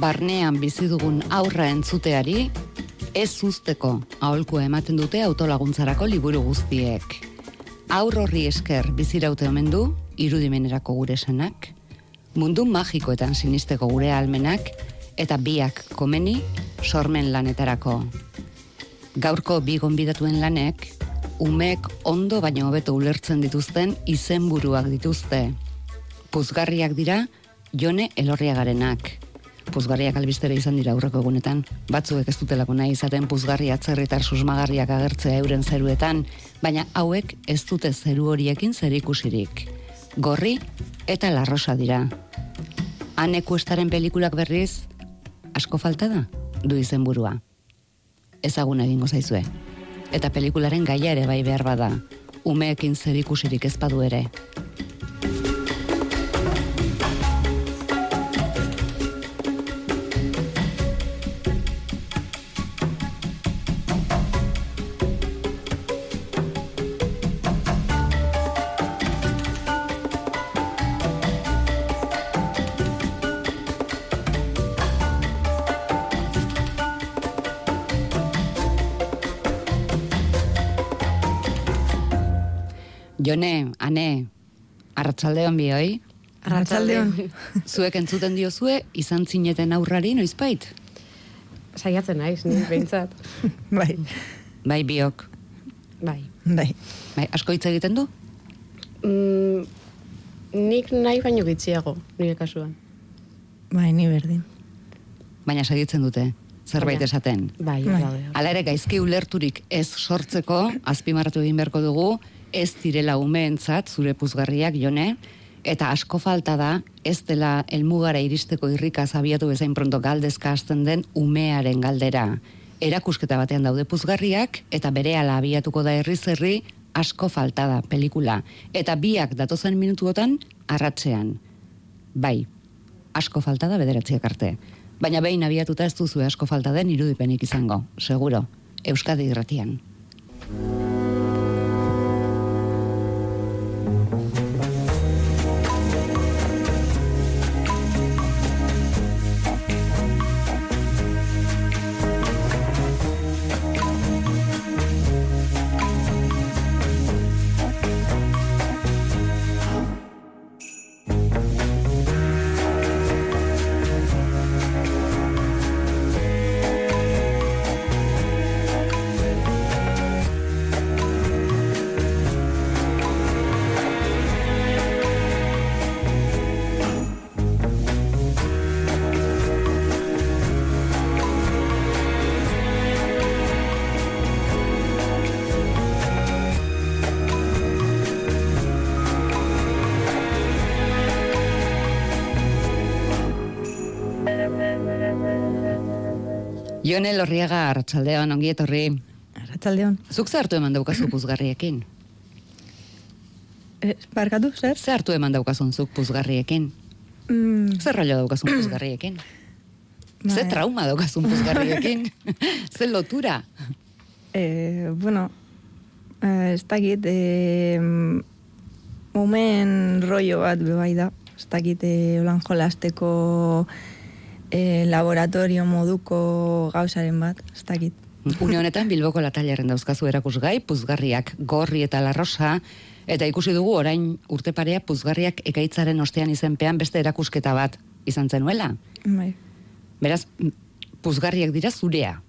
barnean bizi dugun aurra entzuteari, ez usteko aholkua ematen dute autolaguntzarako liburu guztiek. Aur horri esker biziraute omen du, irudimenerako gure senak, mundu magikoetan sinisteko gure almenak, eta biak komeni sormen lanetarako. Gaurko bi gonbidatuen lanek, umek ondo baino hobeto ulertzen dituzten izenburuak dituzte. Puzgarriak dira, jone elorriagarenak. Puzgarriak albistera izan dira aurreko egunetan. Batzuek ez dutelako nahi izaten puzgarri atzerritar susmagarriak agertzea euren zeruetan, baina hauek ez dute zeru horiekin zer ikusirik. Gorri eta larrosa dira. Haneku estaren pelikulak berriz, asko falta da, du izenburua. Ezagun egingo zaizue. Eta pelikularen gaia ere bai behar bada, umeekin zer ikusirik ez badu ere. Jone, ane, arratsaldeon bioi. Arratsaldeon. Zuek entzuten diozue, izan zineten aurrari noizbait? Saiatzen naiz, ni behintzat. bai, Bai biok. bai. bai. Bai, asko hitz egiten du? Mm, nik nahi baino gitxiago, nire kasuan. Bai, ni berdin. Baina segitzen dute, zerbait esaten. Bai, Bai. bai. Hala ere gaizki ulerturik ez sortzeko, azpimarratu egin beharko dugu, ez direla umeentzat zure puzgarriak jone, eta asko falta da, ez dela elmugara iristeko irrika zabiatu bezain pronto galdezka hasten den umearen galdera. Erakusketa batean daude puzgarriak, eta bere abiatuko da herri zerri, asko falta da pelikula. Eta biak datozen minutuotan, arratzean. Bai, asko falta da bederatziak arte. Baina behin abiatuta ez duzu asko falta den irudipenik izango, seguro. Euskadi irratian. Jone Lorriaga, arratsaldeon ongi etorri. Arratsaldeon. Zuk ze eman daukazu puzgarriekin? Eh, barkatu, zer? Ze eman daukazun zuk puzgarriekin? Mm, Zer rollo daukazun puzgarriekin? Ze Bai. trauma daukazun puzgarriekin? Ze lotura? eh, bueno, eh, ez dakit, eh, umen rollo bat bebai da. Ez dakit, eh, holan jolasteko eh, laboratorio moduko gauzaren bat, ez dakit. Une honetan Bilboko latailerren dauzkazu erakusgai, puzgarriak gorri eta larrosa, eta ikusi dugu orain urte parea puzgarriak ekaitzaren ostean izenpean beste erakusketa bat izan zenuela. Bai, Beraz, puzgarriak dira zurea.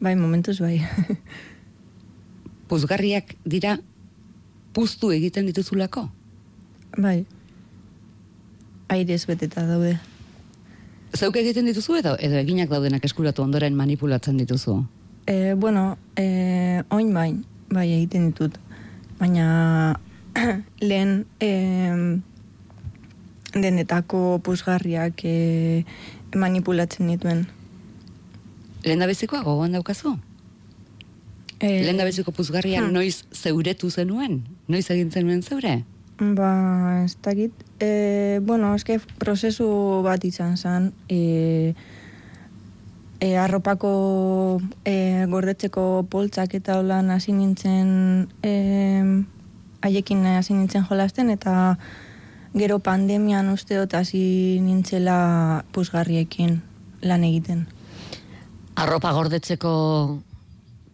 bai momentuz bai. Puzgarriak dira puztu egiten dituzulako. bai. Airez beteta daude. Zeuk egiten dituzu edo, edo eginak daudenak eskuratu ondoren manipulatzen dituzu. E, bueno, e, oin bain, bai egiten ditut. Baina lehen e, denetako puzgarriak e, manipulatzen dituen. Lehen bezikoa gogoan daukazu? E, Lehen beziko puzgarria hmm. noiz zeuretu zenuen? Noiz egin zenuen zeure? Ba, ez dakit. E, bueno, eske prozesu bat izan zen. E, e, arropako e, gordetzeko poltsak eta holan hasi nintzen e, haiekin hasi nintzen jolasten eta gero pandemian uste dut hasi nintzela puzgarriekin. lan egiten. Arropa gordetzeko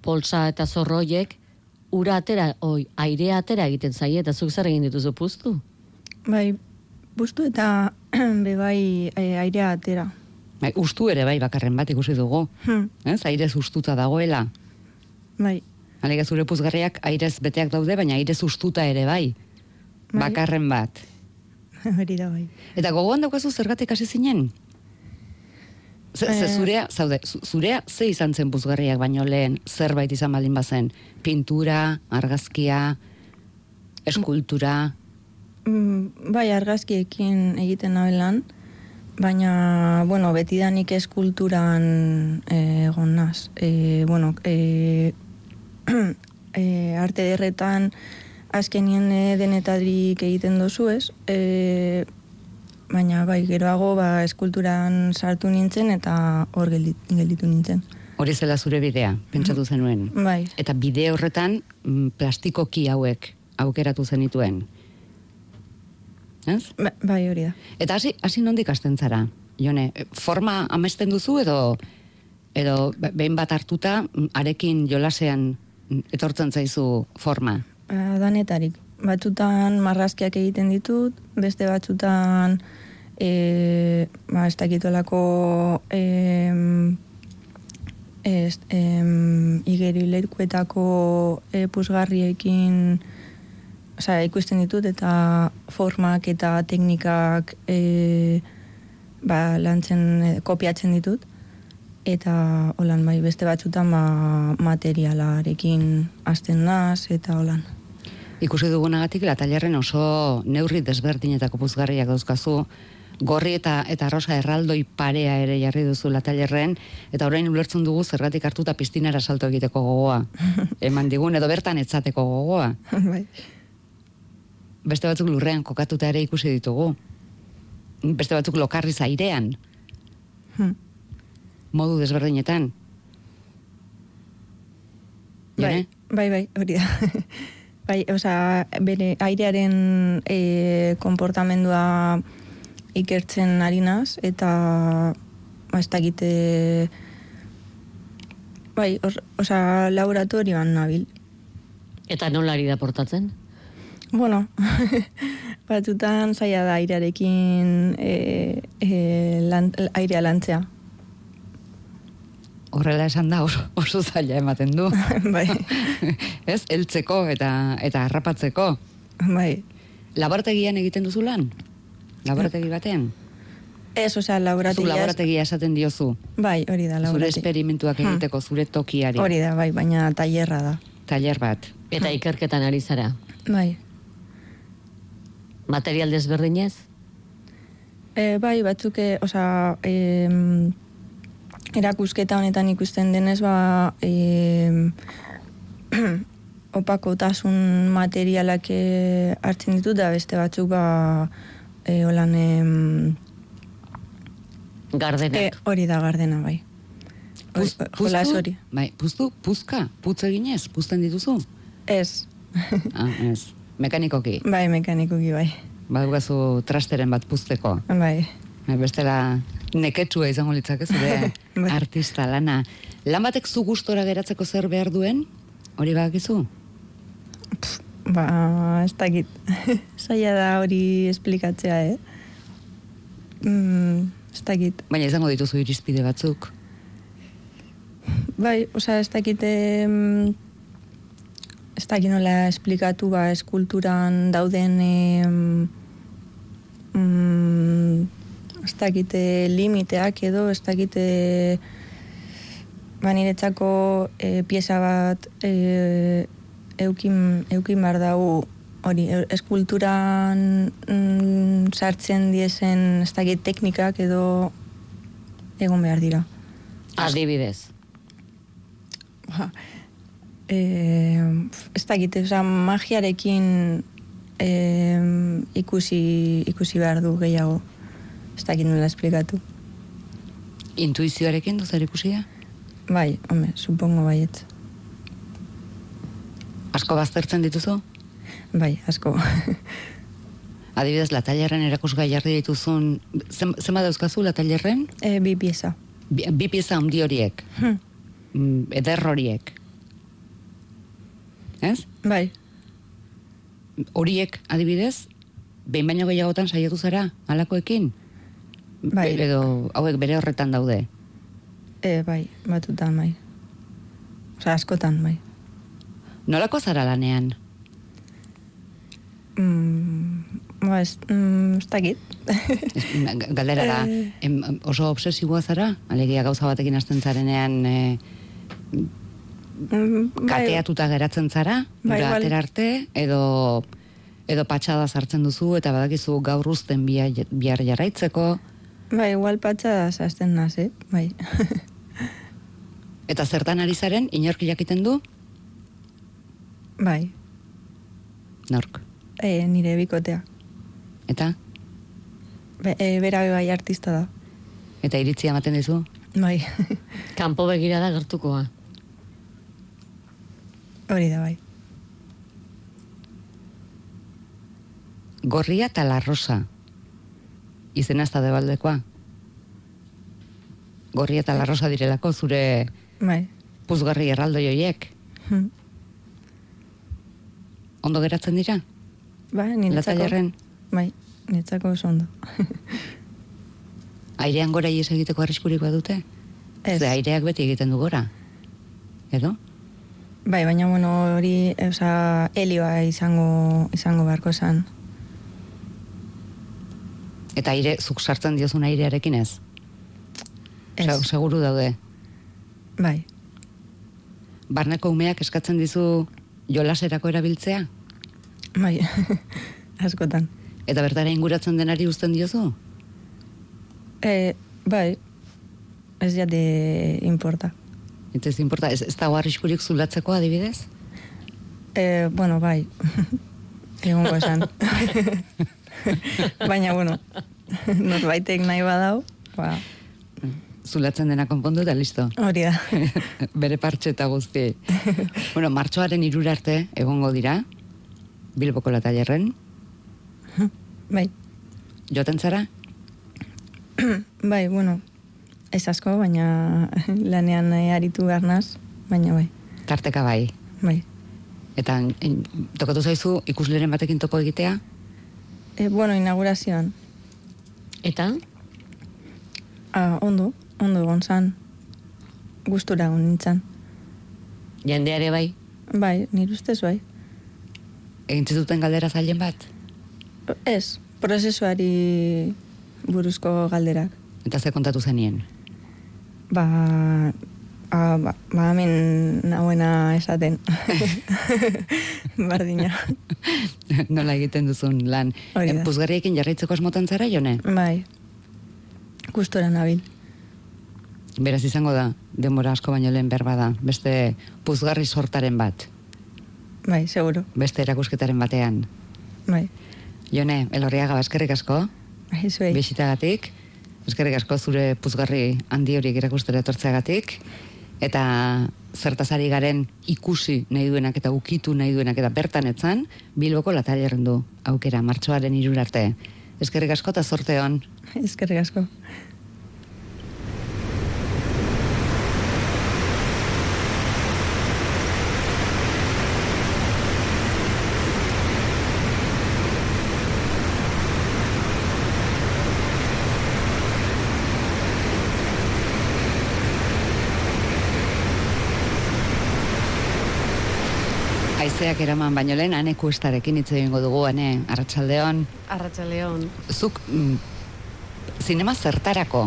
poltsa eta zorroiek, ura atera, oi, airea atera egiten zaie, eta zuk zer egin dituzu puztu? Bai, bustu eta bebai e, airea atera. Bai, ustu ere bai bakarren bat ikusi dugu. Hmm, Ez, airez ustuta dagoela. bai, Alega zure puzgarriak airez beteak daude, baina airez ustuta ere bai. Bai. Bakarren bat. hori da bai. Eta gogoan daukazu zergatik hasi zinen? Ze, ze Eh. zurea, zaude, zu- zurea ze izan zen puzgarriak baino lehen zerbait izan baldin bazen? Pintura, argazkia, eskultura, Mm, bai, argazkiekin egiten nabelan, baina, bueno, betidanik eskulturan eh, egon naz. E, bueno, e, e, arte derretan azkenien denetarik egiten dozu ez, e, baina bai, geroago ba, eskulturan sartu nintzen eta hor geldi- gelditu nintzen. hori zela zure bidea, pentsatu zenuen. Bai, Eta bide horretan mm, plastikoki hauek aukeratu zenituen. Ez? ba- bai hori da. Eta hasi hasi nondik hasten zara? Jone, forma amesten duzu edo edo be- behin bat hartuta mm, arekin jolasean mm, etortzen zaizu forma. Ba, danetarik. Batzutan marrazkiak egiten ditut, beste batzutan e, ba, ez dakitolako em, ez, em, igerileikuetako e, puzgarriekin osea, ikusten ditut eta formak eta teknikak e, ba, lantzen, e, kopiatzen ditut eta holan bai beste batzutan ba, materialarekin hasten naz eta holan. Ikusi dugunagatik latailerren oso neurri desberdinetako puzgarriak dauzkazu, gorri eta eta rosa erraldoi parea ere jarri duzu latailerren, eta orain ulertzen dugu zergatik hartuta piztinara salto egiteko gogoa. Eman digun edo bertan etzateko gogoa. bai. Beste batzuk lurrean kokatuta ere ikusi ditugu. Beste batzuk lokarriz airean, Hm. modu desberdinetan. Bai, bai, bai, hori da. bai, osea, bere airearen e, konportamendua ikertzen ari naz, eta ba, ez dakite bai, os, osea, laboratorioan nabil. Eta nola ari da portatzen? Bueno, batzutan zaila da airearekin e, e, lan, airea lantzea. Horrela esan da oso, oso zaila ematen du. bai, Ez, heltzeko eta eta harrapatzeko. bai. Laborategian egiten duzu lan? Laborategi batean? Ez, osea, Zu laborategia... laborategia esaten diozu. Bai, hori da, Zure laborategi. esperimentuak Hmm. egiteko, zure tokiari. Hori da, bai, baina tailerra da. Tailer bat. Eta ikerketan ari zara. Bai. Material desberdinez? E, bai, batzuk, e, osea, e, erakusketa honetan ikusten denez, ba, e, opakotasun materialak e, hartzen ditut, da beste batzuk, ba, e, holan, em, Gardenak. e, hori da gardena, bai. Puz, Jolas hori. Bai, puztu, puzka, putz eginez, puzten dituzu? Ez, ah, ez. Mekanikoki. bai, mekanikoki, bai. Badugazu trasteren bat puzteko. Bai, Bai, Bestela neketsua izango litzake zure Bai. artista lana. Lan batek zu gustora geratzeko zer behar duen? Hori badakizu? ba, ez dakit. Zaila da hori esplikatzea, eh? Mm, ez dakit. Baina izango dituzu irizpide batzuk. Bai, osea, ez dakit em, ez dakit nola esplikatu ba eskulturan dauden em, mm, ez dakit eh, limiteak edo ez dakit eh, ba niretzako eh, pieza bat eh, eukin, eukin behar dau hori, e- eskulturan mm, sartzen diezen ez dakit teknikak edo egon behar dira. Adibidez. Ba, eh, ez dakit, oza, magiarekin eh, ikusi, ikusi behar du gehiago. Ez dakit nola esplikatu. Intuizioarekin duzer ikusia? Bai, home, supongo baiet. Asko baztertzen dituzu? Bai, asko. Adibidez, latailerren erakusgai jarri dituzun, zen, zenba dauzkazu latailerren? e, bi pieza. Bi, bi pieza handi horiek, Hm, eder. Ez? bai, Horiek, adibidez, behin baino gehiagotan saiatu zara, alakoekin? Bai. Be- Edo, hauek bere horretan daude. e, bai, batutan, bai. Osa, askotan, bai. Nolako zara lanean? Mm, ba, ez, mm, ez dakit. Galdera da, em, oso obsesiboa zara? Alegia gauza batekin hasten zarenean e, kateatuta geratzen zara, Bai, atera arte, edo edo patxada sartzen duzu eta badakizu gaur uzten bia, bihar jarraitzeko, Bai, igual patxa zazten naz, eh? Bai. eta zertan ari zaren, inork jakiten du, bai, nork. e, nire bikotea. Eta, Be, e, bera bai artista da. eta iritzia ematen dizu, Bai, Kanpo begira da gertukoa. Hori da, bai. gorria eta larrosa. Izena ez da debaldekoa. Gorria eta larrosa direlako zure Bai. puzgarri erraldo joiek. Hm. Ondo geratzen dira? Ba, niretzako. Latailerren? Bai, niretzako oso ondo. Airean gora ies egiteko arriskurik badute? Ez. Ze aireak beti egiten du gora. Edo? Bai, baina bueno, hori, oza, helioa izango, izango beharko esan. Eta aire, zuk sartzen diozun airearekin ez? Ez. Se- seguru daude. Bai, Barneko umeak eskatzen dizu jolaserako erabiltzea? bai, askotan. Eta bertara inguratzen denari uzten diozu? E, bai, ez jate importa. Eta ez importa, ez, ez dago arriskurik zulatzeko adibidez? E, bueno, bai, egongo esan. baina, bueno, norbaitek nahi badau, ba, Zulatzen dena konpondu eta listo. hori da. Bere partxe eta guzti. bueno, martxoaren irura arte egongo dira, Bilboko latailerren, bai, joten zara? bai, bueno, ez asko, baina lanean eh, aritu behar naz, baina bai, Tarteka bai. bai. Eta en, tokatu zaizu ikusleren batekin topo egitea? E, bueno, inaugurazioan, Eta, ah, ondo, ondo egon zan, gustura egon nintzen. jendeare bai, Bai, nire ustez bai. Egin zituten galdera zailen bat? Ez, prozesuari buruzko galderak. Eta ze kontatu zenien? Ba, a, ba, ba hemen nahuena esaten. Bardina. Nola egiten duzun lan? Puzgarriekin jarraitzeko asmotan zara, jone? Bai, gustora nabil. Beraz izango da, denbora asko baino lehen berba da. Beste puzgarri sortaren bat. Bai, seguro. Beste erakusketaren batean. Bai, Jone, elorriaga eskerrik asko, bai, zuei. bisitagatik, eskerrik asko zure puzgarri handi horiek erakustera etortzeagatik, eta zertazari garen ikusi nahi duenak eta ukitu nahi duenak eta bertan etzan, Bilboko latailerren du aukera martxoaren irurarte. Eskerrik asko eta zorte hon. Eskerrik asko. Aizeak eraman baino lehen, ane kuestarekin hitz egingo dugu, ane, arratsaldeon. Arratxaleon. Zuk, mm, zinema zertarako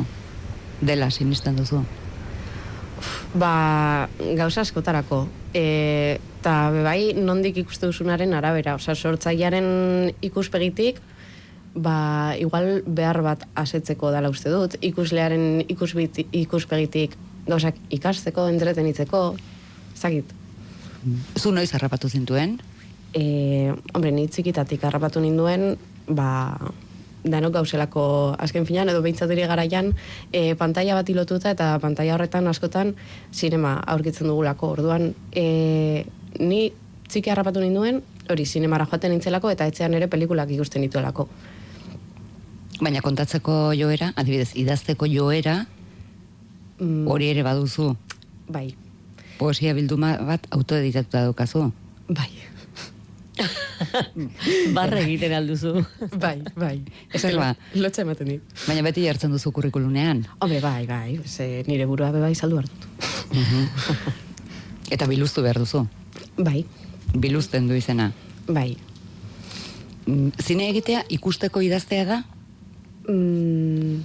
dela sinisten duzu? Ba, gauza askotarako. E, ta bebai, nondik ikuste duzunaren arabera. Osa, sortzailearen ikuspegitik, ba, igual behar bat asetzeko dela uste dut. Ikuslearen ikusbiti, ikuspegitik gauzak ikasteko, entretenitzeko, zakit. Zu noiz harrapatu zintuen? E, hombre, ni txikitatik harrapatu ninduen, ba, danok gauzelako azken finan, edo behintzaturi garaian, e, pantalla bat ilotuta eta pantalla horretan askotan sinema aurkitzen dugulako. Orduan, e, ni txiki harrapatu ninduen, hori sinemara joaten nintzelako eta etxean ere pelikulak ikusten dituelako. Baina kontatzeko joera, adibidez, idazteko joera, Mm, Hori ere baduzu. bai, Poesia bilduma bat autoeditatuta daukazu. bai, Barre egiten alduzu. bai, bai. Zer ba? Lotxa ematen dit. Baina beti jartzen duzu kurrikulunean. Hombre, bai, bai, ze nire burua be bai saldu hartut. Eta biluztu behar duzu. Bai, Biluzten du izena. bai. Mm, Zine egitea ikusteko idaztea da? Mm,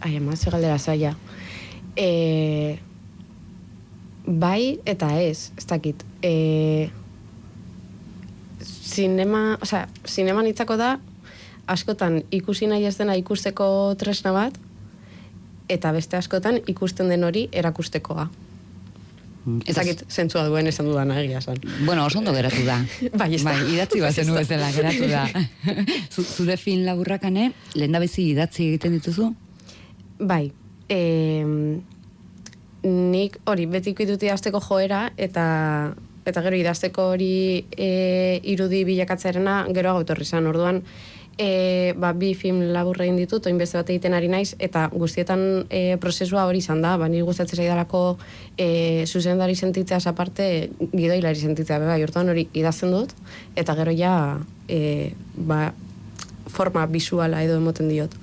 ai, ama, galdera zaila. E, bai eta ez, ez dakit. E, zinema, osea, zinema nitzako da, askotan ikusi nahi ez dena ikusteko tresna bat, eta beste askotan ikusten den hori erakustekoa. Mm, Ez dakit zentzua duen esan dudana egia esan. Bueno, oso ondo geratu da. Bai, ez da. idatzi bat zenu bezala geratu da. Zu- Zure fin laburrakane, lehen da bezi idatzi egiten dituzu? Bai, e, nik hori betiko dut idazteko joera eta eta gero idazteko hori e, irudi bilakatzerena gero gautorri zan. Orduan, e, ba, bi film laburra egin ditut, oin beste bat egiten ari naiz, eta guztietan e, prozesua hori izan da, ba, niri gustatzen zaidalako e, zuzendari sentitzeaz aparte, gidoilari sentitzea, be bai, orduan hori idazten dut, eta gero ja, e, ba, forma visuala edo emoten diot.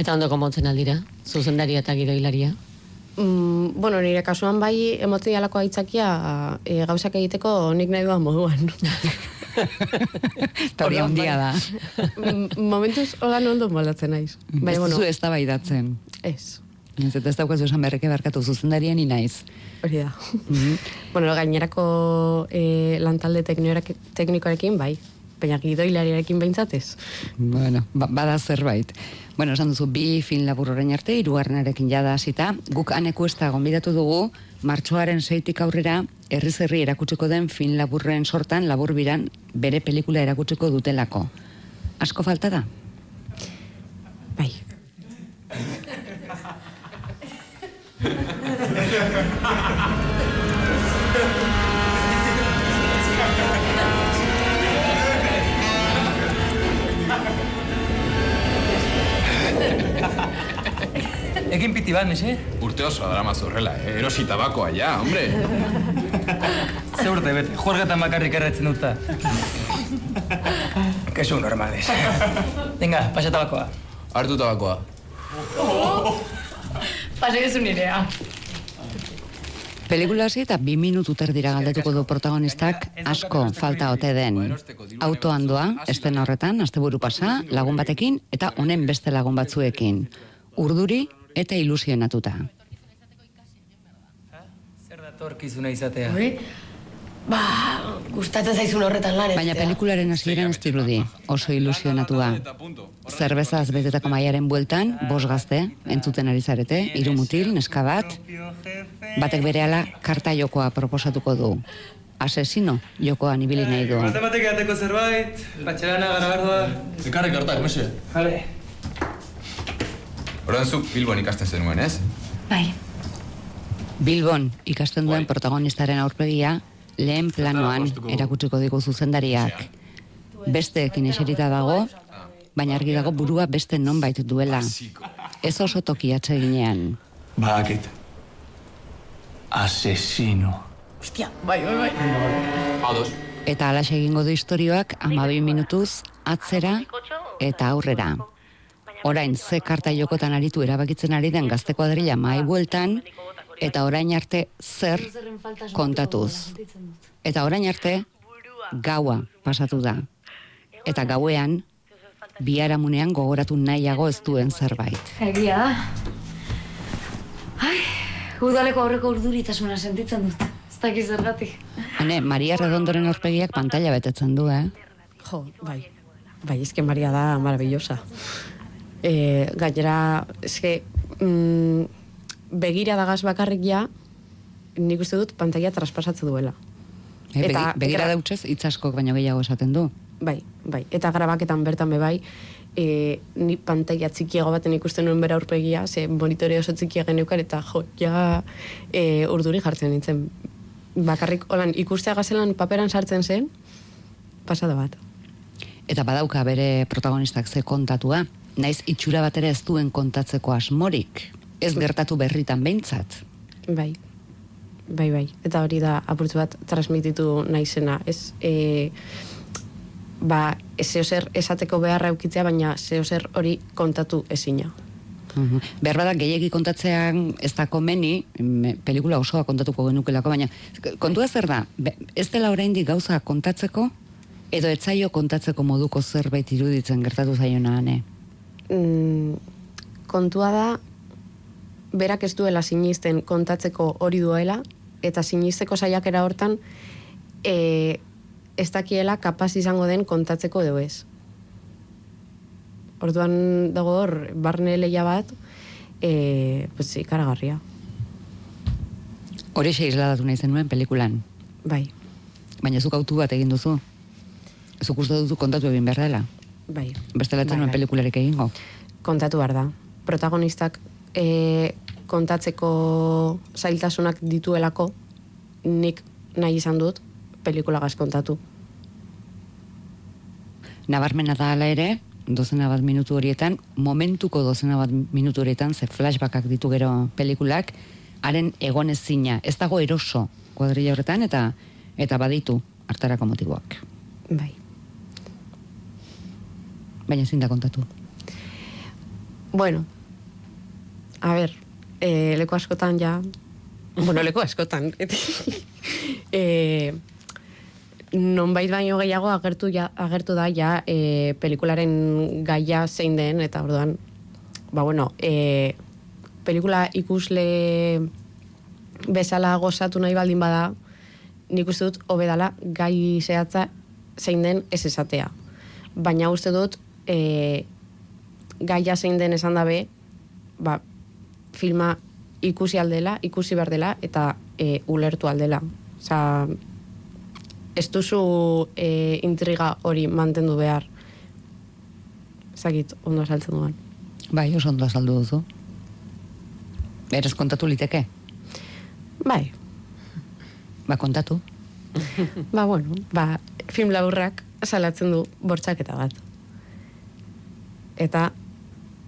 Eta ondo konpontzen aldira, zuzendaria eta gidoilaria. Mm, bueno, nire kasuan bai emote dialako aitzakia e, gauzak egiteko nik nahi duan moduan. Eta hori handia da. bai. Mm, Momentuz holan ondo moldatzen naiz. Ez bueno, duzu ez da baidatzen. ez. Ez eta ez daukazu esan berreke barkatu zuzendarien inaiz. Hori da. Mhm. bueno, gainerako e, lantalde teknikoarekin bai. Baina gidoilariarekin behintzat ez. Bueno, ba, bada zerbait. Bueno, esan duzu, bi fin labur orain arte, irugarrenarekin jada hasita. Guk aneku ez da gonbidatu dugu, martxoaren seitik aurrera, herriz herri erakutsiko den fin laburren sortan, labur biran, bere pelikula erakutsiko dutelako. Asko falta da? Bai. Egin piti bat, mese? Urte oso drama zorrela, eh? erosi tabakoa ja, hombre. Ze urte bete, juergatan bakarrik erretzen duta. Kesu normales. Venga, pasa tabakoa. Hartu tabakoa. Pelikula hasi eta bi minutu terdira galdetuko du protagonistak asko falta ote den. Autoan doa, esten horretan, asteburu pasa, lagun batekin eta honen beste lagun batzuekin. Urduri eta ilusionatuta. Zer da torkizuna izatea? Ba, gustatzen zaizun horretan lan Baina pelikularen hasieran ez dirudi, oso ilusionatua. Zerbezaz betetako maiaren bueltan, bos gazte, entzuten ari zarete, hiru mutil, neska bat, batek berehala karta jokoa proposatuko du. Asesino jokoan ibili nahi du. batek ateko zerbait, batxelana gara behar doa. Ekarri kartak, mese. Jale. Horren zuk Bilbon ikasten zenuen, ez? Bai. Bilbon ikasten duen protagonistaren aurpegia lehen planoan erakutsiko digu zuzendariak. Besteekin eserita dago, baina argi dago burua beste nonbait duela. Ez oso toki atseginean. Badakit. Asesino. Ados. Eta alaxe egingo du istorioak amabi minutuz atzera eta aurrera. Orain ze karta jokotan aritu erabakitzen ari den gazte kuadrilla mai bueltan, eta orain arte zer kontatuz. Eta orain arte gaua pasatu da. Eta gauean, biharamunean gogoratu nahiago ez duen zerbait. Egia da. Ai, udaleko aurreko urduritasuna sentitzen dut. Ez dakiz zergatik. Hane, Maria Redondoren aurpegiak pantalla betetzen du, eh? Jo, bai. Bai, eske Maria da maravillosa. E, gainera, eske, mm, begira dagaz bakarrik ja, nik uste dut pantalla traspasatzen duela. E, Eta- begi, begira eta- dautzez, hitz askok baino gehiago esaten du. Bai, bai. Eta grabaketan bertan be bai, e, ni pantalla txikiago baten ikusten nuen bera aurpegia, ze monitore oso txikia geneukan, eta jo, ja e, urduri jartzen nintzen. Bakarrik, holan, ikustea gazelan paperan sartzen zen, pasada bat. Eta badauka bere protagonistak ze kontatua, naiz itxura bat ere ez duen kontatzeko asmorik. Ez gertatu berritan behintzat. Bai. Bai, bai. Eta hori da apurtzu bat transmititu naizena. Ez, e, ba, zeo zer esateko beharra eukitzea, baina zeo zer hori kontatu ezina. Mhm. Behar bada gehiegi kontatzean ez da komeni, me- pelikula osoa kontatuko genukelako, baina kontua zer da, ez dela oraindik gauza kontatzeko, edo etzaio kontatzeko moduko zerbait iruditzen gertatu zaiona ane. Mm, kontua da berak ez duela sinisten kontatzeko hori duela eta sinisteko saiakera hortan e, ez dakiela kapaz izango den kontatzeko edo ez. Orduan dago hor, barne leia bat, e, pues, ikaragarria. Hori xe isladatu nahi zenuen pelikulan, Bai, baina zuk autu bat egin duzu. Zuk uste duzu kontatu egin behar dela. Bai. Bestela Bai, bai. pelikularik egingo. kontatu behar da. Protagonistak e, kontatzeko zailtasunak dituelako, nik nahi izan dut pelikulagaz kontatu. Nabarmena da hala ere, dozena bat minutu horietan, momentuko dozena bat minutu horietan, ze flashbackak ditu gero pelikulak, haren egonezina, ez dago eroso kuadrilla horretan, eta eta baditu hartarako motiboak. Bai. Baina ezin da kontatu. Bueno, a ber, e, leku askotan ja, bueno, leku askotan, e, nonbait baino gehiago agertu, ja, agertu da ja e, pelikularen gaia zein den, eta orduan, ba bueno, e, pelikula ikusle bezala gozatu nahi baldin bada, nik uste dut hobedala gai zehatza zein den ez esatea. Baina uste dut e, gaia zein den esan dabe, ba, filma ikusi aldela, ikusi behar dela, eta e, ulertu aldela. Osa, ez duzu e, intriga hori mantendu behar. Zagit, ondo saltzen duan. Bai, oso ondo azaldu duzu. Beraz kontatu liteke. Bai, Ba, kontatu. ba, bueno, ba, film laburrak salatzen du bortxaketa bat. Eta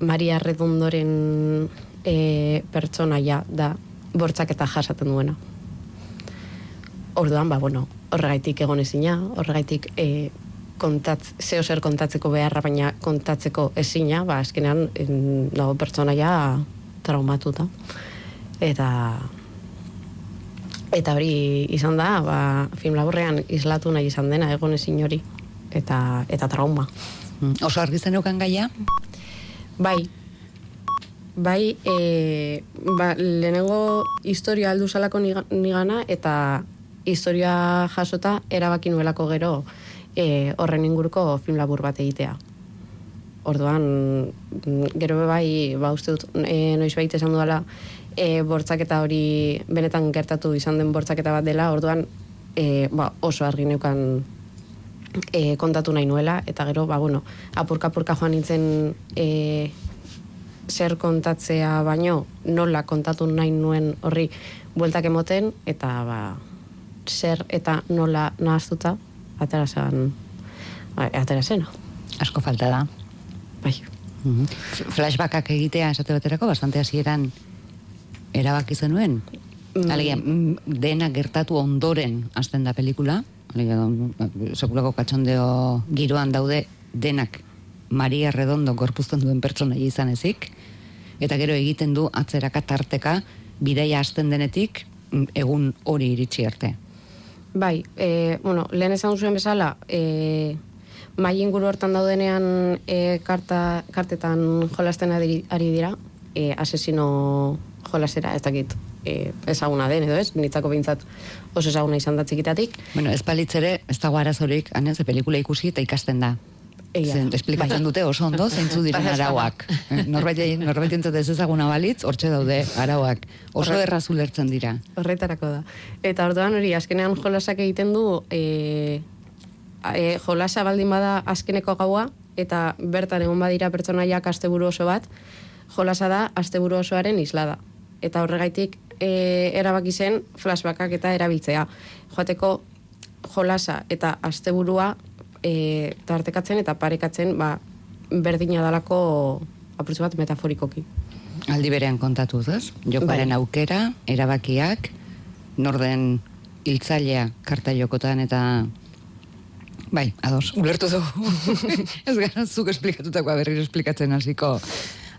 Maria Redondoren e, pertsonaia da bortxaketa jasaten duena. Orduan, ba, bueno, horregaitik egon ezina, horregaitik e, kontatz, zeo zer kontatzeko beharra, baina kontatzeko ezina, ba, azkenean en, dago pertsonaia traumatuta. Eta Eta hori izan da, ba, film laburrean islatu nahi izan dena, egon ezin hori. Eta, eta trauma. Oso argi zeneukan gaia? Bai, bai, e, ba, lehenengo historia aldu salako niga- nigana, eta historia jasota erabaki nuelako gero e, horren inguruko film labur bat egitea. Orduan, gero bai, ba, uste dut, e, noiz baita esan dudala, e, bortzaketa hori benetan gertatu izan den bortzaketa bat dela, orduan, e, ba, oso argi neukan e, kontatu nahi nuela, eta gero, ba, bueno, apurka-apurka joan nintzen e, zer kontatzea baino, nola kontatu nahi nuen horri bueltak emoten, eta ba, zer eta nola nahaztuta, atera zen, ba, atera zena. Asko falta da. Bai. Mhm. Flashbackak egitea esate baterako bastante hasieran erabaki zenuen. Mm. Alegia, mm, dena gertatu ondoren hasten da pelikula. Alegia, mm, sekulako katxondeo giroan daude denak Maria Redondo gorpuzten duen pertsona izan ezik. Eta gero egiten du atzeraka tarteka bidaia hasten denetik egun hori iritsi arte. Bai, e, bueno, lehen esan zuen bezala, e, mai inguru hortan daudenean e, karta, kartetan jolasten ari dira, e, asesino jolasera, ez dakit e, ezaguna den edo ez, nitzako behintzat oso ezaguna izan da txikitatik. Bueno, ez ere, ez dago arazorik, ane, ze pelikula ikusi eta ikasten da. Zen, esplikatzen Bai. dute oso ondo, zeintzu diren Bai, arauak. Norbait, norbait entzat ez ezaguna balitz, hortxe daude arauak. Oso Horre- erraz ulertzen dira. Horretarako da. Eta orduan hori, azkenean jolasak egiten du, e, e, jolasa baldin bada azkeneko gaua, eta bertan egon badira pertsonaiak asteburu oso bat, jolasa da asteburu osoaren islada. Eta horregaitik e, erabaki zen flashbackak eta erabiltzea. Joateko jolasa eta asteburua e, tartekatzen eta parekatzen ba, berdina dalako apurtzu bat metaforikoki. Aldi berean kontatuz, ez? Jokoaren Bai. aukera, erabakiak, norden hiltzailea karta jokotan eta Bai, ados, ulertu dugu. ez gara zuk esplikatutakoa berriro esplikatzen hasiko.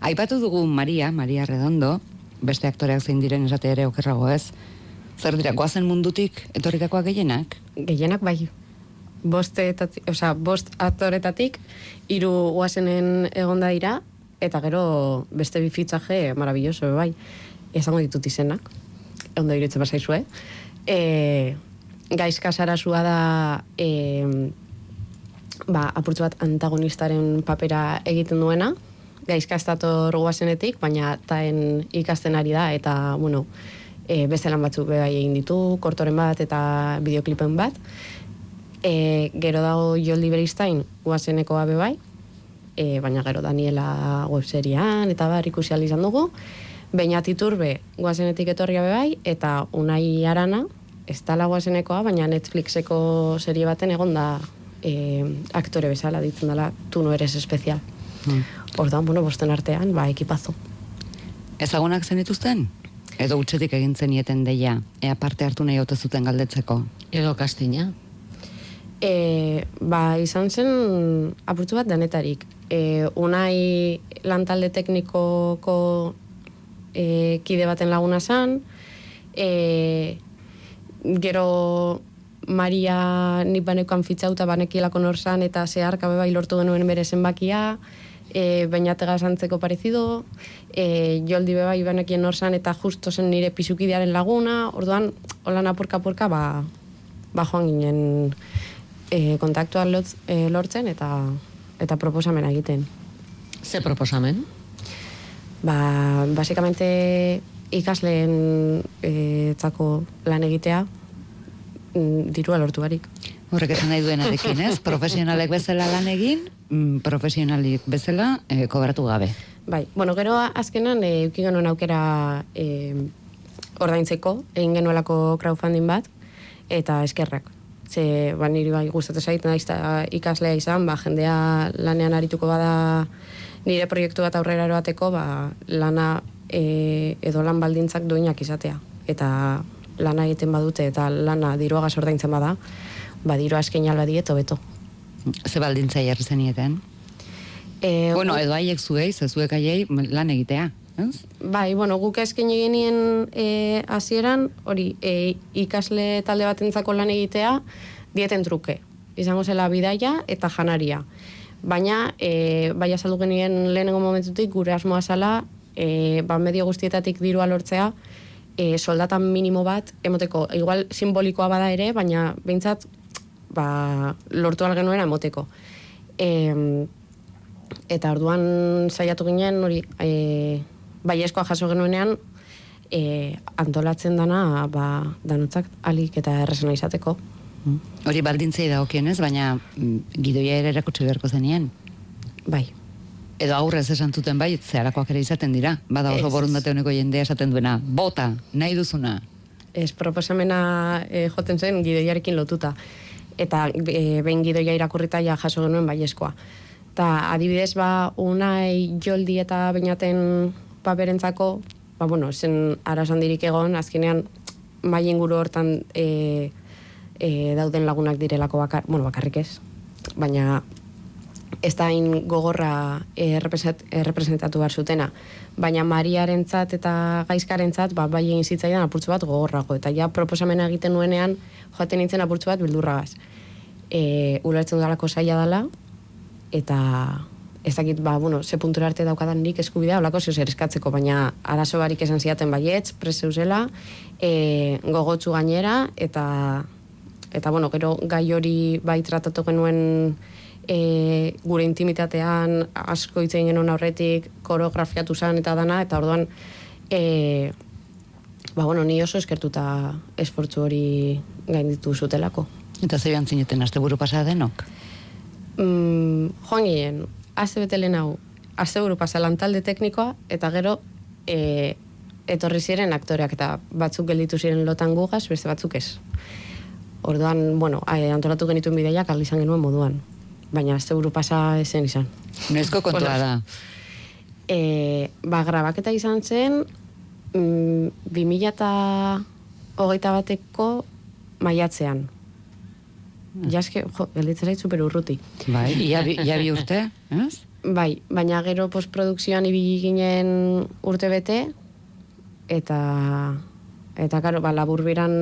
Aipatu dugu Maria, Maria Redondo, beste aktoreak zein diren esate ere okerrago ez. Zer dira, goazen mundutik etorritakoak gehienak? Gehienak bai. Bost, etati, osea, bost aktoretatik, hiru guazenen egonda dira, eta gero beste bi fitxaje maravilloso bai. Esango ditut izenak, ondo iruditzen basaizu, eh? E, gaizka sarasua da e, ba, apurtzu bat antagonistaren papera egiten duena, gaizka ez dator guazenetik, baina taen ikasten ari da, eta, bueno, e, beste lan batzuk be bai egin ditu, kortoren bat eta bideoklipen bat. E, gero dago Joldi Beristain guazenekoa be bai, e, baina gero Daniela webserian eta bar ikusi izan dugu. Beñat Iturbe guazenetik etorria be bai, eta Unai Arana, ez dala guazenekoa, baina Netflixeko serie baten egon da e, aktore bezala ditzen dela, tu no eres especial. Hmm. Orduan, bueno, bosten artean, ba, ekipazo. Ezagunak zen dituzten? Edo utxetik egin zenieten deia, ea parte hartu nahi ote zuten galdetzeko. Edo kastina. E, ba, izan zen apurtzu bat denetarik. E, unai lantalde teknikoko e, kide baten laguna zan, e, gero Maria nik banekoan fitxauta banekielako nor zan eta zeharka bai lortu genuen bere zenbakia, e, bainatega santzeko parezido, e, joldi bebai banekien nor zan eta justo zen nire pisukidearen laguna, orduan, holan apurka-apurka, ba, ba joan ginen e, kontaktua lotz, e, lortzen eta eta proposamena egiten. Ze proposamen? Ba, basikamente ikasleen e, txako lan egitea mm, dirua lortu barik. Horrek esan nahi duenarekin, ez? Profesionalek bezala lan egin, mm, profesionalik bezala eh, kobratu gabe. Bai, bueno, gero azkenan e, euki genuen aukera e, ordaintzeko, egin genuelako crowdfunding bat, eta eskerrak. Ze, ba, niri bai gustatzen zait, naiz ikaslea izan, ba, jendea lanean arituko bada nire proiektu bat aurrera eroateko, ba, lana e, edo lan baldintzak duinak izatea. Eta lana egiten badute eta lana diruagaz ordaintzen bada, ba, dirua eskein alba dieto beto. Ze baldintza jarri zenieten? E, bueno, edo haiek zuei, ze zuek haiei lan egitea. Ez? Bai, bueno, guk esken genien e, hasieran hori e, ikasle talde batentzako lan egitea dieten truke. Izango zela bidaia eta janaria. Baina, e, bai azaldu genien lehenengo momentutik gure asmoa zala e, ba, medio guztietatik dirua lortzea e, soldatan minimo bat, emoteko, igual simbolikoa bada ere, baina behintzat ba, lortu algenuena emoteko. E, eta orduan saiatu ginen hori e, baiezkoa jaso genuenean e, antolatzen dana ba, danotzak alik eta errezena izateko. Hori baldintzei dagokienez, baina mm, gidoia ere erakutsi beharko zenien. Bai. Edo aurrez esan zuten bai, zeharakoak ere izaten dira. Bada oso borundate honeko jendea esaten duena, bota, nahi duzuna. Ez proposamena e, joten zen gidoiarekin lotuta. Eta e, behin gidoia irakurrita ja jaso genuen baiezkoa. Ta adibidez ba unai joldi eta bainaten paperentzako, ba bueno, zen arasandirik egon, azkenean mai inguru hortan e, e, dauden lagunak direlako bakar, bueno, bakarrik ez, baina ez da hain gogorra eh, errepresent- errepresentatu behar zutena. Baina Mariarentzat eta gaizkarentzat ba, bai egin zitzaidan apurtzu bat gogorrago. Eta ja proposamena egiten nuenean joaten nintzen apurtzu bat bildurragaz. E, ulertzen dudalako zaila dela, eta ez dakit, ba, bueno, ze puntura arte daukadan nik eskubidea, olako zeu zer eskatzeko, baina arazo barik esan ziaten baietz, preseuzela, e, gogotsu gainera, eta, eta bueno, gero gai hori bai tratatu genuen e, gure intimitatean asko hitz egin genuen aurretik koreografiatu zen eta dana, eta orduan e, ba, bueno, ni oso eskertuta esfortzu hori gainditu zutelako. Eta zeian zineten asteburu pasa denok. Mm, joan ginen, aste bete lehen hau, aste buru pasa lantalde teknikoa, eta gero e, etorri ziren aktoreak, eta batzuk gelditu ziren lotan gugaz, beste batzuk ez. Orduan, bueno, e, antolatu genituen bideiak izan genuen moduan. Baina buru pasa esen izan. Noizko kontua da. E, ba, grabaketa izan zen, mm, 2000 eta hogeita bateko maiatzean. Ja, eske, jo, gelditzen zait super urruti. Bai, ia, bi- ia bi urte, ez? Bai, baina gero postprodukzioan ibili ginen urte bete, eta eta karo, ba, laburbiran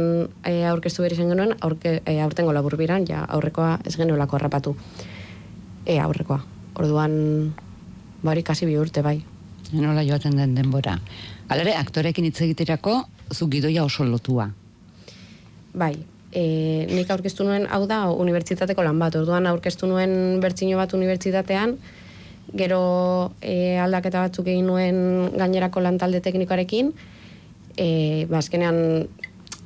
e, aurkeztu behar izan genuen, aurke, e, aurtengo laburbiran, ja, aurrekoa ez genuelako harrapatu. E, aurrekoa. Orduan, bari kasi bi urte, bai. Nola joaten den denbora. Alere, aktorekin hitz egiterako, zu gidoia oso lotua. Bai, e, nik aurkeztu nuen, hau da, unibertsitateko lan bat. Orduan aurkeztu nuen bertsino bat unibertsitatean, gero e, aldaketa batzuk egin nuen gainerako lantalde teknikoarekin, e, ba, azkenean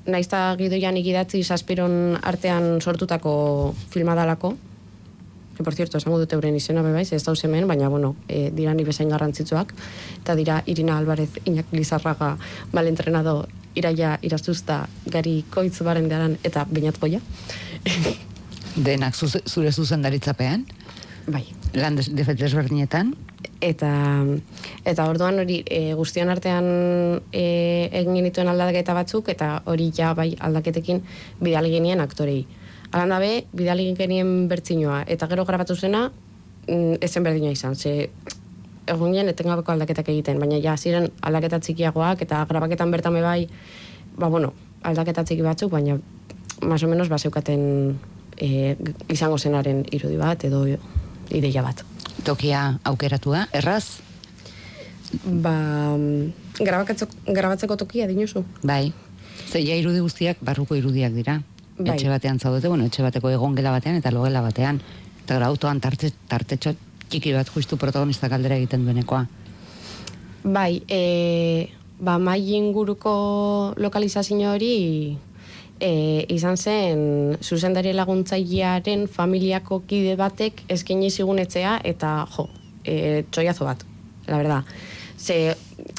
naizta gidoian ikidatzi saspiron artean sortutako filma que por cierto, esango dute euren izena bebaiz, ez dauz hemen, baina, bueno, e, dira ni bezain garrantzitsuak, eta dira Irina Alvarez, Iñak Lizarraga, malentrenado, Iraia Irazuzta, Gari Koitz barendearan, eta Beñat Boia. Denak zure zuzendaritzapean, bai. lan des- de desberdinetan, Eta, eta orduan hori e, guztion artean e, egin genituen aldaketa batzuk, eta hori ja bai aldaketekin bidali genien aktorei. Alan dabe, bidali genien bertzinoa, eta gero grabatu zena, mm, ez zen berdina izan, ze egun ginen etengabeko aldaketak egiten, baina ja ziren aldaketa txikiagoak, eta grabaketan bertan be bai, ba bueno, aldaketa txiki batzuk, baina más o menos baseukaten e, izango zenaren irudi bat, edo ideia bat. tokia aukeratua, erraz, Ba, mm, grabatzeko, tokia dinosu. bai. Zeia irudi guztiak barruko irudiak dira. Bai. Etxe batean zaudete, bueno, etxe bateko egongela batean eta logela batean. Eta gara autoan tarte, tartetxo txiki bat justu protagonista galdera egiten duenekoa. Bai, e, ba, mai inguruko lokalizazio hori e, izan zen zuzendari laguntzailearen familiako kide batek eskaini zigun etxea eta jo, e, txoiazo bat, la verdad. Ze,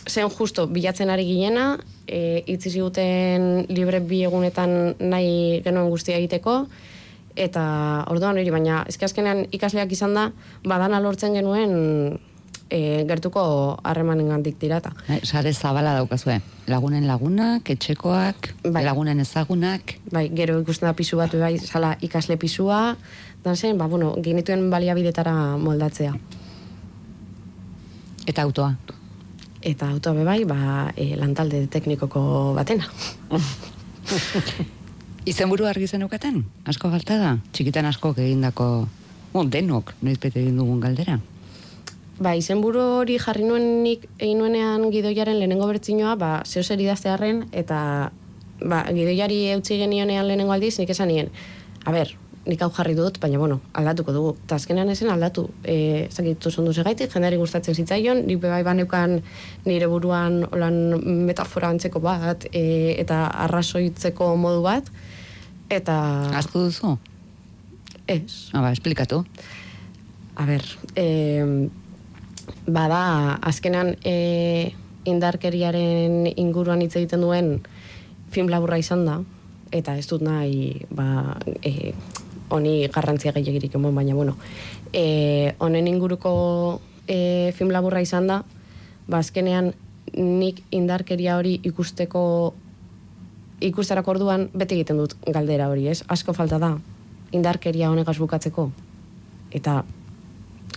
zen justo bilatzen ari ginena, e, itzi ziguten libre bi egunetan nahi genuen guztia egiteko, eta orduan hori, baina eske azkenean ikasleak izan da, badana lortzen genuen e, gertuko harremanen gandik tirata. Eh, Sare zabala daukazue. Lagunen lagunak, etxekoak, Bai. lagunen ezagunak, Bai, gero ikusten da pisu bat bai, sala ikasle pisua, dan zen, ba, bueno, genituen baliabidetara moldatzea. eta autoa. Eta autoa be bai, ba, e, lantalde teknikoko batena. Izenburu argi zenukaten? Asko falta da? Txikitan asko egindako, bon, denok, noiz bete egin dugun galdera. Ba, izenburu hori jarri nuen nik egin nuenean gidoiaren lehenengo bertzinoa, ba, zeo zer idaztearen, eta ba, gidoiari eutzi genionean lehenengo aldiz, nik esan nien, a ber, nik hau jarri dut, baina bueno, aldatuko dugu. Ta azkenean esen aldatu. E, zakitu zondu segaitik, jendeari gustatzen zitzaion, nik bebai baneukan nire buruan olan metafora antzeko bat, e, eta arrazoitzeko modu bat, eta... Aztu duzu? Ez, Ah, ba, esplikatu. A ber, e, bada, azkenan e, indarkeriaren inguruan hitz egiten duen film laburra izan da, eta ez dut nahi, ba, e, honi garrantzia gehiagirik emon, baina, bueno, e, honen inguruko e, film laburra izan da, ba, azkenean nik indarkeria hori ikusteko ikusterako orduan beti egiten dut galdera hori, ez? Asko falta da indarkeria honegaz bukatzeko. Eta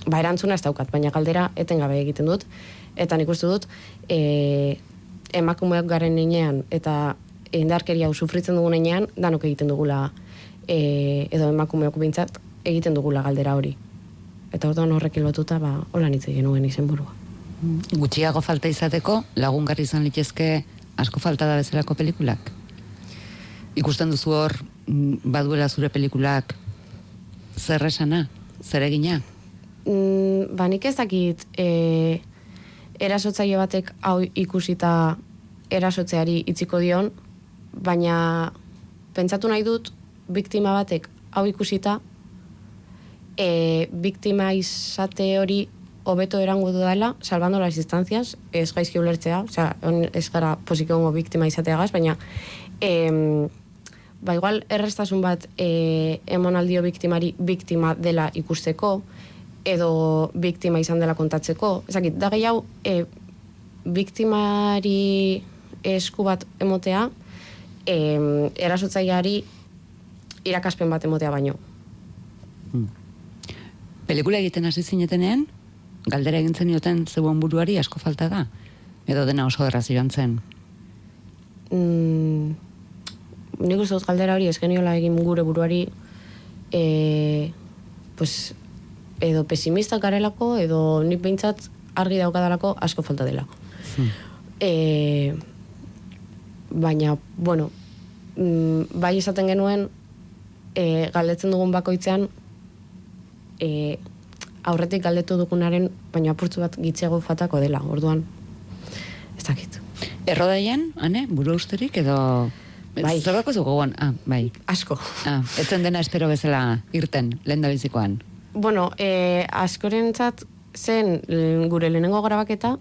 ba erantzuna ez daukat, baina galdera etengabe egiten dut eta nik uste dut e, emakumeak garen nenean eta indarkeria hau sufritzen dugun nenean danok egiten dugula e, edo emakumeok bintzat egiten dugula galdera hori. Eta orduan horrekin lotuta ba hola hitz egin nuen izenburua. Gutxiago falta izateko, lagungarri izan litezke asko falta da bezalako pelikulak? Ikusten duzu hor, mm, baduela zure pelikulak zer esana, zer egina? Mm, ba, nik ez dakit e, erasotzaile batek hau ikusita erasotzeari itziko dion, baina pentsatu nahi dut biktima batek hau ikusita e, biktima izate hori hobeto erango dudala, salvando las distancias, ez gaizki ulertzea, osea, on, ez gara posik egongo biktima izateagaz, baina em, ba igual errestasun bat e, emonaldio biktimari biktima dela ikusteko, edo biktima izan dela kontatzeko. Ezakit, da gehiago, e, biktimari esku bat emotea, e, erasotzaileari irakaspen bat emotea baino. Pelikula egiten hasi zinetenean, galdera egin zenioten zeuen buruari asko falta da? Edo dena oso erraz joan zen? mm, nik uste dut galdera hori ez geniola egin gure buruari e, pues, edo pesimista garelako edo nik behintzat argi daukadalako asko falta dela. E, baina, bueno, mm, bai esaten genuen e, galdetzen dugun bakoitzean e, aurretik galdetu dugunaren baina apurtzu bat gitxiago fatako dela, orduan ez dakit. Errodaian, ane, buru usterik edo... Bai. Zerbako gogoan? Ah, bai. Asko. Ah, etzen dena espero bezala irten, lehen bizikoan. Bueno, e, askorentzat zen gure lehenengo grabaketa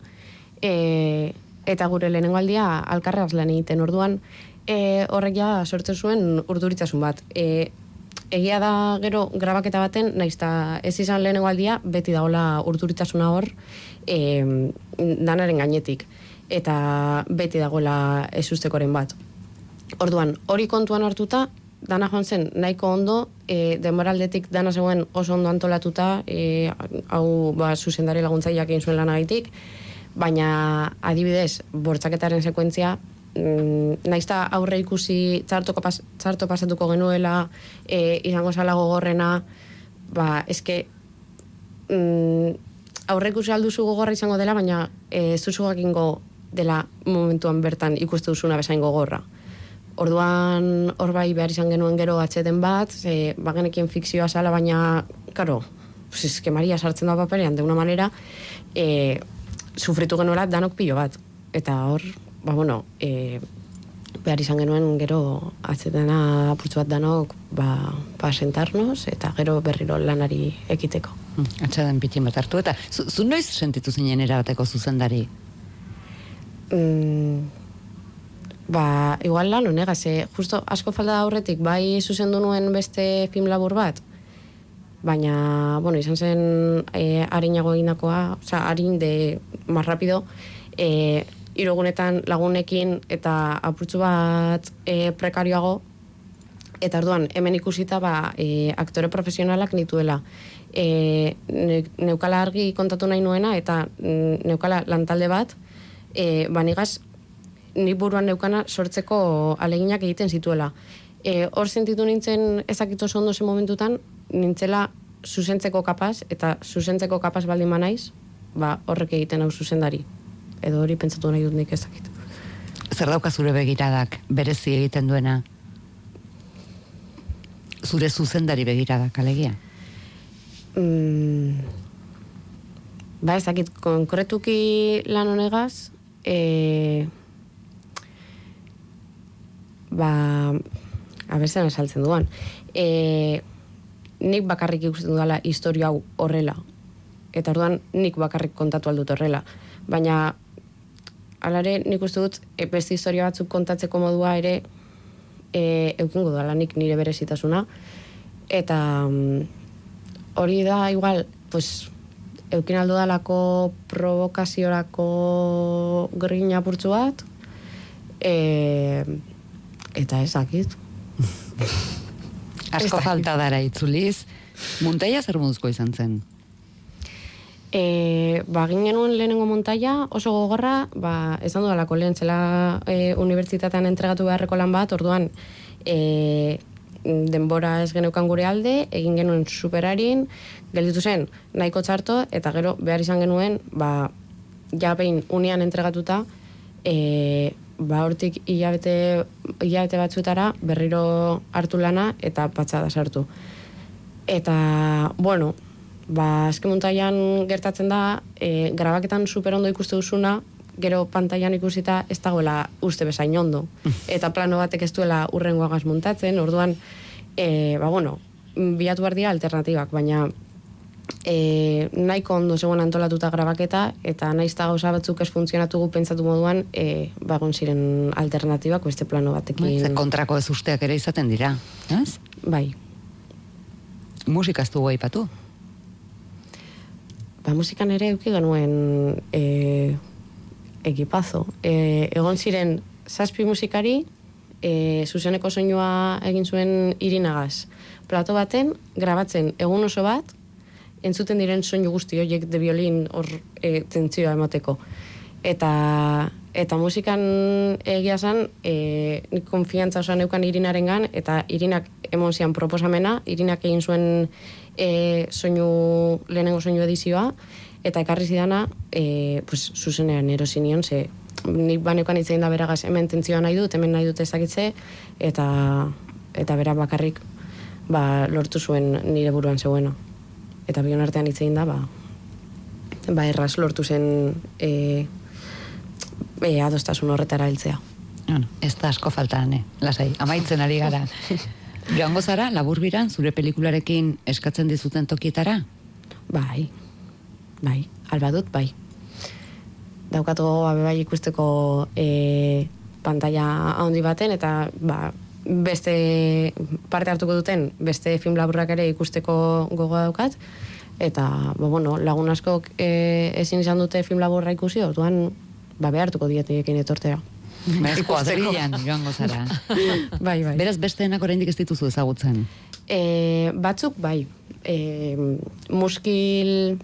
e, eta gure lehenengo aldia alkarraz lan egiten orduan e, horrek ja sortzen zuen urduritasun bat. E, egia da gero grabaketa baten, naiz eta ez izan lehenengo aldia, beti dagoela urduritasuna hor e, danaren gainetik. Eta beti dagoela ezustekoren bat. Orduan, hori kontuan hartuta, dana joan zen nahiko ondo, e, denboraldetik dana zegoen oso ondo antolatuta, e, hau ba, zuzendari laguntzaileak egin zuen lanagaitik, baina adibidez, bortzaketaren sekuentzia, mm, naiz eta aurre ikusi txarto, pas, txarto pasatuko genuela, e, izango zala gogorrena, ba, eske, mm, aurre ikusi alduzu gogorra izango dela, baina e, jakingo dela momentuan bertan ikustu duzuna bezain gogorra. Orduan hor bai behar izan genuen gero atxeten bat, ze bagenekien fikzioa zala, baina, karo, pues es que Maria sartzen da paperean, de una manera, e, sufritu genuela danok pilo bat. Eta hor, ba bueno, e, behar izan genuen gero atxetena apurtzu bat danok, ba, ba sentarnos, eta gero berriro lanari ekiteko. Hmm, Atxaden pitin bat hartu, eta zu, zu noiz sentitu zinen erabateko zuzendari? Mm, ba, igual lan honega, ze justo asko falta da aurretik, bai zuzendu nuen beste film labur bat, baina, bueno, izan zen e, harinago egindakoa, oza, harin de más rapido, e, irugunetan lagunekin eta apurtzu bat e, prekarioago, eta orduan, hemen ikusita, ba, e, aktore profesionalak nituela. E, ne, neukala argi kontatu nahi nuena, eta mm, neukala lantalde bat, e, banigaz, ni buruan neukana sortzeko aleginak egiten zituela. E, hor sentitu nintzen ezakit oso ondo zen momentutan, nintzela zuzentzeko kapaz, eta zuzentzeko kapaz baldin manaiz, ba, horrek egiten hau zuzendari. Edo hori pentsatu nahi dut nik ezakit. Zer dauka zure begiradak, berezi egiten duena? Zure zuzendari begiradak, alegia? Mm, ba, ezakit, konkretuki lan honegaz, e, ba, abertzen esaltzen duan, e, nik bakarrik ikusten dudala historia hau horrela. Eta orduan nik bakarrik kontatu aldut horrela. Baina, alare nik uste dut, e, beste historia batzuk kontatzeko modua ere e, eukingo dudala nik nire berezitasuna. Eta mm, hori da, igual, pues, eukin aldo dalako provokaziorako grina apurtzu bat, e, eta ezakit. Asko falta dara itzuliz. Muntaia zer moduzko izan zen? E, ba, genuen lehenengo montaia oso gogorra, ba, esan dudalako lehen zela e, unibertsitatean entregatu beharreko lan bat, orduan e, denbora ez geneukan gure alde, egin genuen superarin, gelditu zen nahiko txarto, eta gero behar izan genuen, ba, ja behin unian entregatuta, e, ba, hortik hilabete, hilabete batzutara berriro hartu lana eta patxada sartu. Eta, bueno, ba, azken muntaian gertatzen da, e, grabaketan super ondo ikuste duzuna, gero pantailan ikusita ez dagoela uste bezain ondo. Eta plano batek ez duela urrengoagaz muntatzen, orduan, e, ba, bueno, bilatu behar dira alternatibak, baina e, nahiko ondo zegoen antolatuta grabaketa, eta naiz eta gauza batzuk ez funtzionatu gu pentsatu moduan, e, bagon ziren alternatibak beste plano batekin. Ze kontrako ez usteak ere izaten dira, ez? Bai, Musika ez dugu aipatu. Ba, musikan ere euki genuen e, ekipazo. E, egon ziren zazpi musikari, e, zuzeneko soinua egin zuen irinagaz. Plato baten, grabatzen egun oso bat, entzuten diren soinu guzti horiek de violin hor e, tentzioa emateko. Eta, eta musikan egia zen, e, konfiantza osoan neukan irinarengan eta irinak emon zian proposamena, irinak egin zuen e, soinu, lehenengo soinu edizioa, eta ekarri zidana, e, pues, zuzenean erosinion, ze nik baneukan hitzein da beragaz hemen tentzioa nahi dut, hemen nahi dut ezagitze, eta, eta bera bakarrik ba, lortu zuen nire buruan zeuena. Eta bion artean hitzein da, ba, ba erraz lortu zen e, e, adostasun horretara heltzea. Bueno, ez da asko faltan, eh? lasai, amaitzen ari gara. Joango zara, laburbiran, zure pelikularekin eskatzen dizuten tokietara? Bai, bai, albadut, bai. Daukat gogoa be bai ikusteko e, pantalla handi baten, eta ba, beste parte hartuko duten, beste film laburrak ere ikusteko gogoa daukat, eta ba, bueno, lagun askok e, ezin izan dute film laburra ikusi, orduan ba, behartuko dietekin etortea. Ez kuadrillan joango zara. bai, bai. Beraz, besteenak oraindik ez dituzu ezagutzen. E, batzuk, bai. E, muskil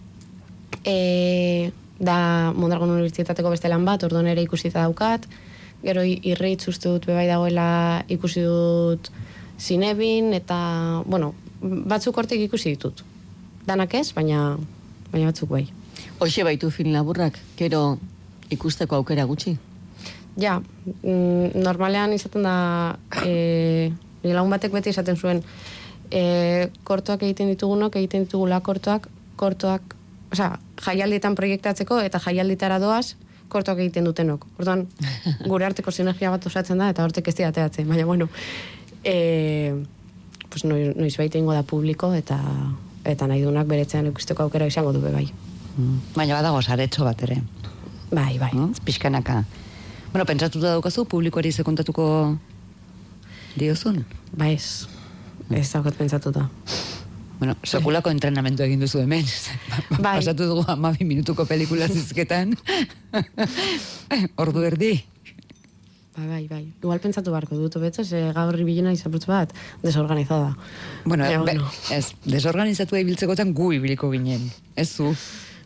e, da Mondragon Unibertsitateko beste lan bat, orduan ere ikusita daukat. Gero i- irreitz uste dut bebai dagoela ikusi dut zinebin, eta, bueno, batzuk hortik ikusi ditut. Danak ez, baina, baina batzuk bai. Hoxe baitu film laburrak, gero ikusteko aukera gutxi. Ja, mm, normalean izaten da, e, lagun batek beti esaten zuen, e, kortoak egiten ditugunok, egiten ditugula kortoak, kortoak, osea, jaialdietan proiektatzeko eta jaialditara doaz, kortoak egiten dutenok. Orduan, gure arteko sinergia bat osatzen da, eta hortek ez ateratzen. Baina, bueno, e, pues noiz, noiz baita ingo da publiko, eta eta nahi dunak beretzean ikusteko aukera izango du bai. Mm. Baina badago saretxo bat ere. Bai, bai. Mm? Pixkanaka. Bueno, pentsatuta daukazu, publikoari ze kontatuko diozun? Ba ez, ez daukat pentsatuta. Bueno, sekulako entrenamendu egin duzu hemen. Bai. Pasatu dugu amabi minutuko pelikula zizketan. Ordu erdi. Bai, bai, bai. Igual pentsatu beharko dut, beto, ze gaur ibilena izaputz bat desorganizada. Bueno, be, bueno. ez, desorganizatu ibiltzekotan gu ibiliko ginen. Ez zu.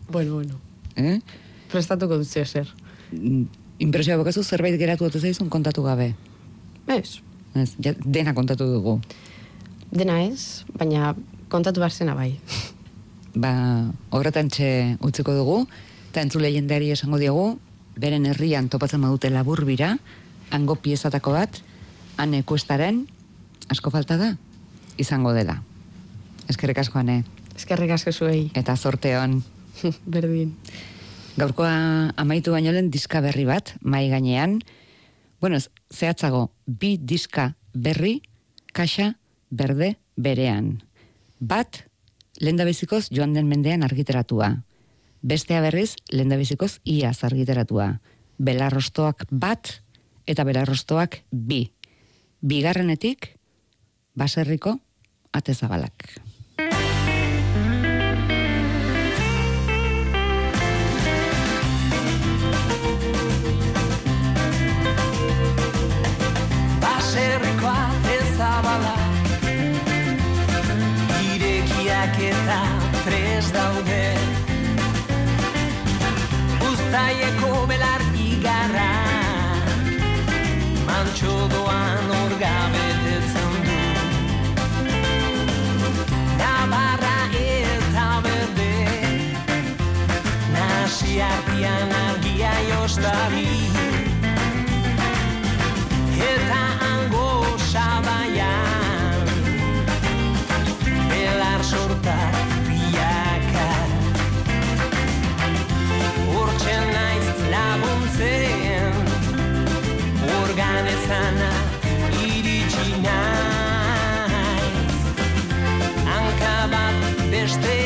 Bueno, bueno. Eh? Prestatuko dut zer zer. Mm, Impresioa bokazu zerbait geratu ote zaizun kontatu gabe. Ez, Ez, ja, dena kontatu dugu. dena ez, baina kontatu behar zena bai. Ba, horretan txe utziko dugu, eta entzule jendeari esango diogu, beren herrian topatzen badute labur bira, hango piezatako bat, han ekuestaren, asko falta da, izango dela. Eskerrik asko, ane, Eskerrik asko zuei, eta zorte hon. berdin. Gaurkoa amaitu baino lehen diska berri bat, mai gainean. Bueno, zehatzago, bi diska berri, kaxa berde berean. Bat, lendabizikoz joan den mendean argiteratua. Bestea berriz, lendabizikoz iaz argiteratua. Belarrostoak bat, eta belarrostoak bi. Bigarrenetik, baserriko atezabalak. Belar igarra. Mantxo doan orgabetetzen du. Navarra eta berde. Nasi artean argia jostari eta organezana iritsi naiz Hanka bat bestearen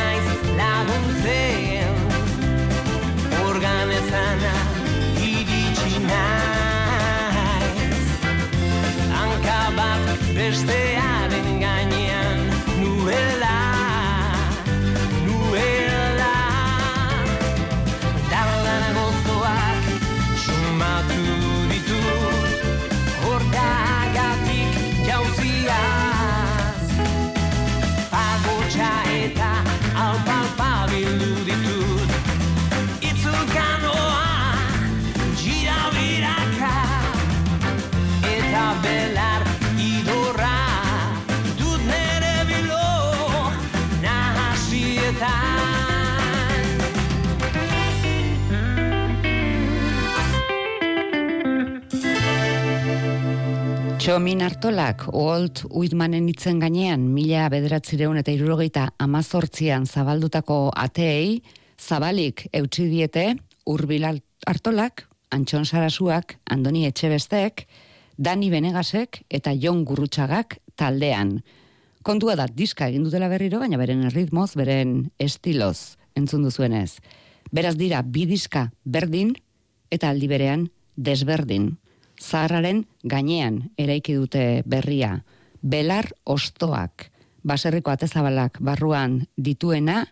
nice. Txomin Artolak, Walt Whitmanen itzen gainean, mila bederatzireun eta irurogeita amazortzian zabaldutako ateei, zabalik eutsi diete, urbil Artolak, Antxon Sarasuak, Andoni Etxebestek, Dani Benegasek eta Jon Gurrutxagak taldean. Kontua da diska egin dutela berriro, baina beren ritmoz, beren estiloz, entzun duzuenez. Beraz dira, bi diska berdin eta aldi berean desberdin. Zaharraren gainean eraiki dute berria. Belar ostoak, baserriko atezabalak barruan dituena,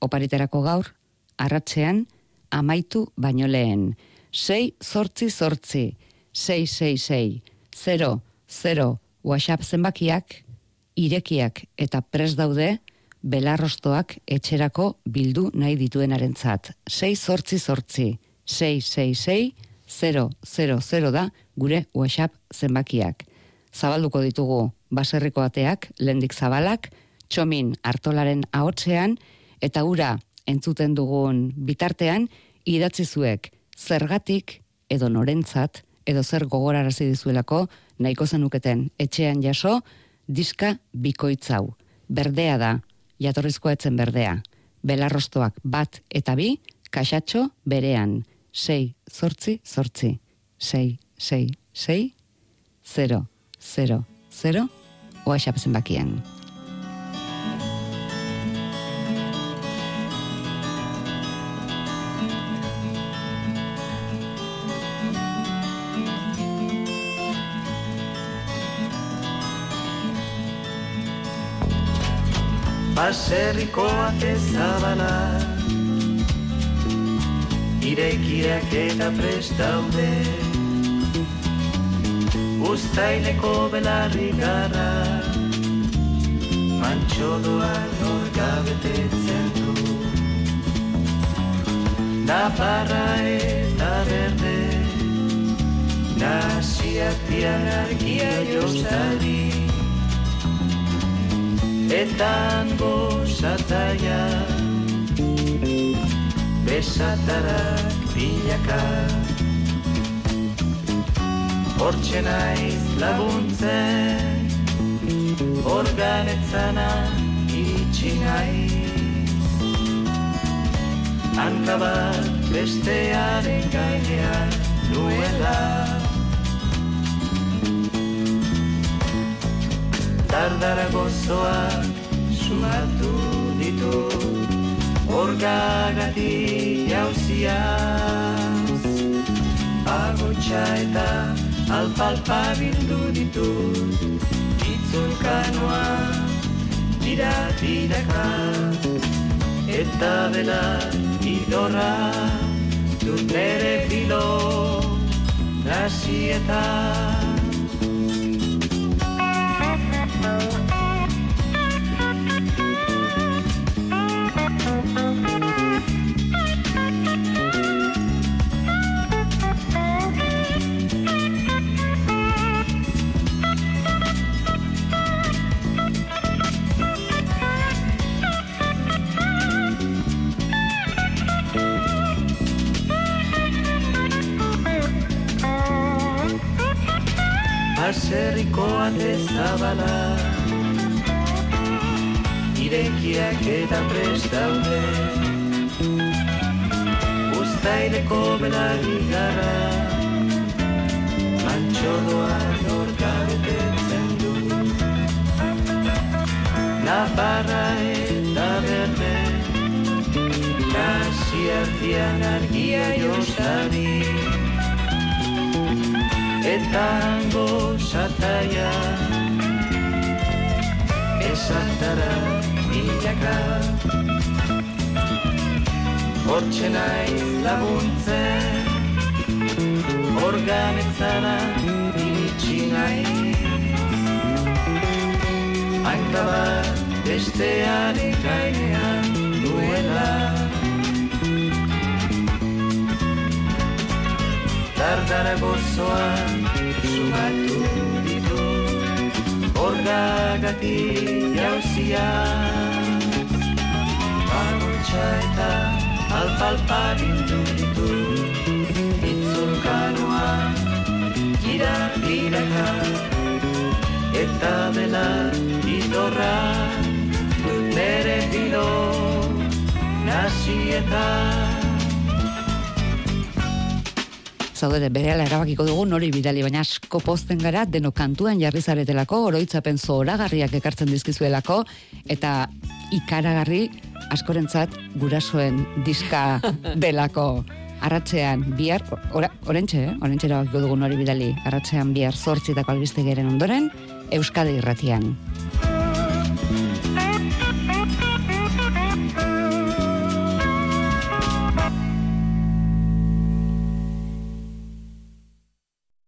opariterako gaur, arratzean, amaitu baino lehen. Sei zortzi zortzi, sei sei sei, zero, zero, WhatsApp zenbakiak, irekiak eta pres daude, belarrostoak etxerako bildu nahi dituenarentzat. Sei zortzi zortzi, sei sei sei, 000 da gure WhatsApp zenbakiak. Zabalduko ditugu baserriko ateak, lendik zabalak, txomin hartolaren ahotsean, eta ura entzuten dugun bitartean, idatzi zuek zergatik edo norentzat, edo zer gogorarazi dizuelako, nahiko zenuketen etxean jaso, diska bikoitzau. Berdea da, jatorrizkoa etzen berdea. Belarrostoak bat eta bi, kaxatxo berean. Sei, zortzi, zortzi. Sei, sei, sei, zero, zero, zero, oa xapezen bakien. Baserriko ate zabala Irekiak eta prest daude. Uztaileko belarri garra Mantxodoan orga betetzen du. Naparra eta berde Nasiatian argia jostari. Etan gozataia Besatarak bilaka Hortxe naiz laguntzen Organetzana iritsi naiz. Hanka bat bestearen gainean nuela Dardara gozoak sumatu ditu Orgagatik jauziaz. Agotxa eta alpalpa bildu ditu. Itzulkanoa dira diraka Eta bela idorra dut nere filo. Nasietan Aserriko zabala Irekiak eta prest daude. Uztaileko belari gara Mantxodoa norka betetzen du. Navarra eta berde Nasi artian argia jostari. Etango sataia esatara milaka. Hortxe naiz laguntzen organetzara iritsi naiz Hanka bat bestearen gainean duela. Dardara gozoan sumatu Orgagatik jauzia Pagotxa eta alpalpa bildu ditu Itzulkanoa gira giraka Eta bela idorra dut nere bilo Nasietan zaudete berehala erabakiko dugu nori bidali, baina asko pozten gara deno kantuan jarri zaretelako, oroitzapen zoragarriak ekartzen dizkizuelako, eta ikaragarri askorentzat gurasoen diska delako. Arratzean bihar, ora, orentxe, eh? orentxe erabakiko dugu nori bidali, arratzean bihar zortzitako albiste ondoren, Euskadi irratian.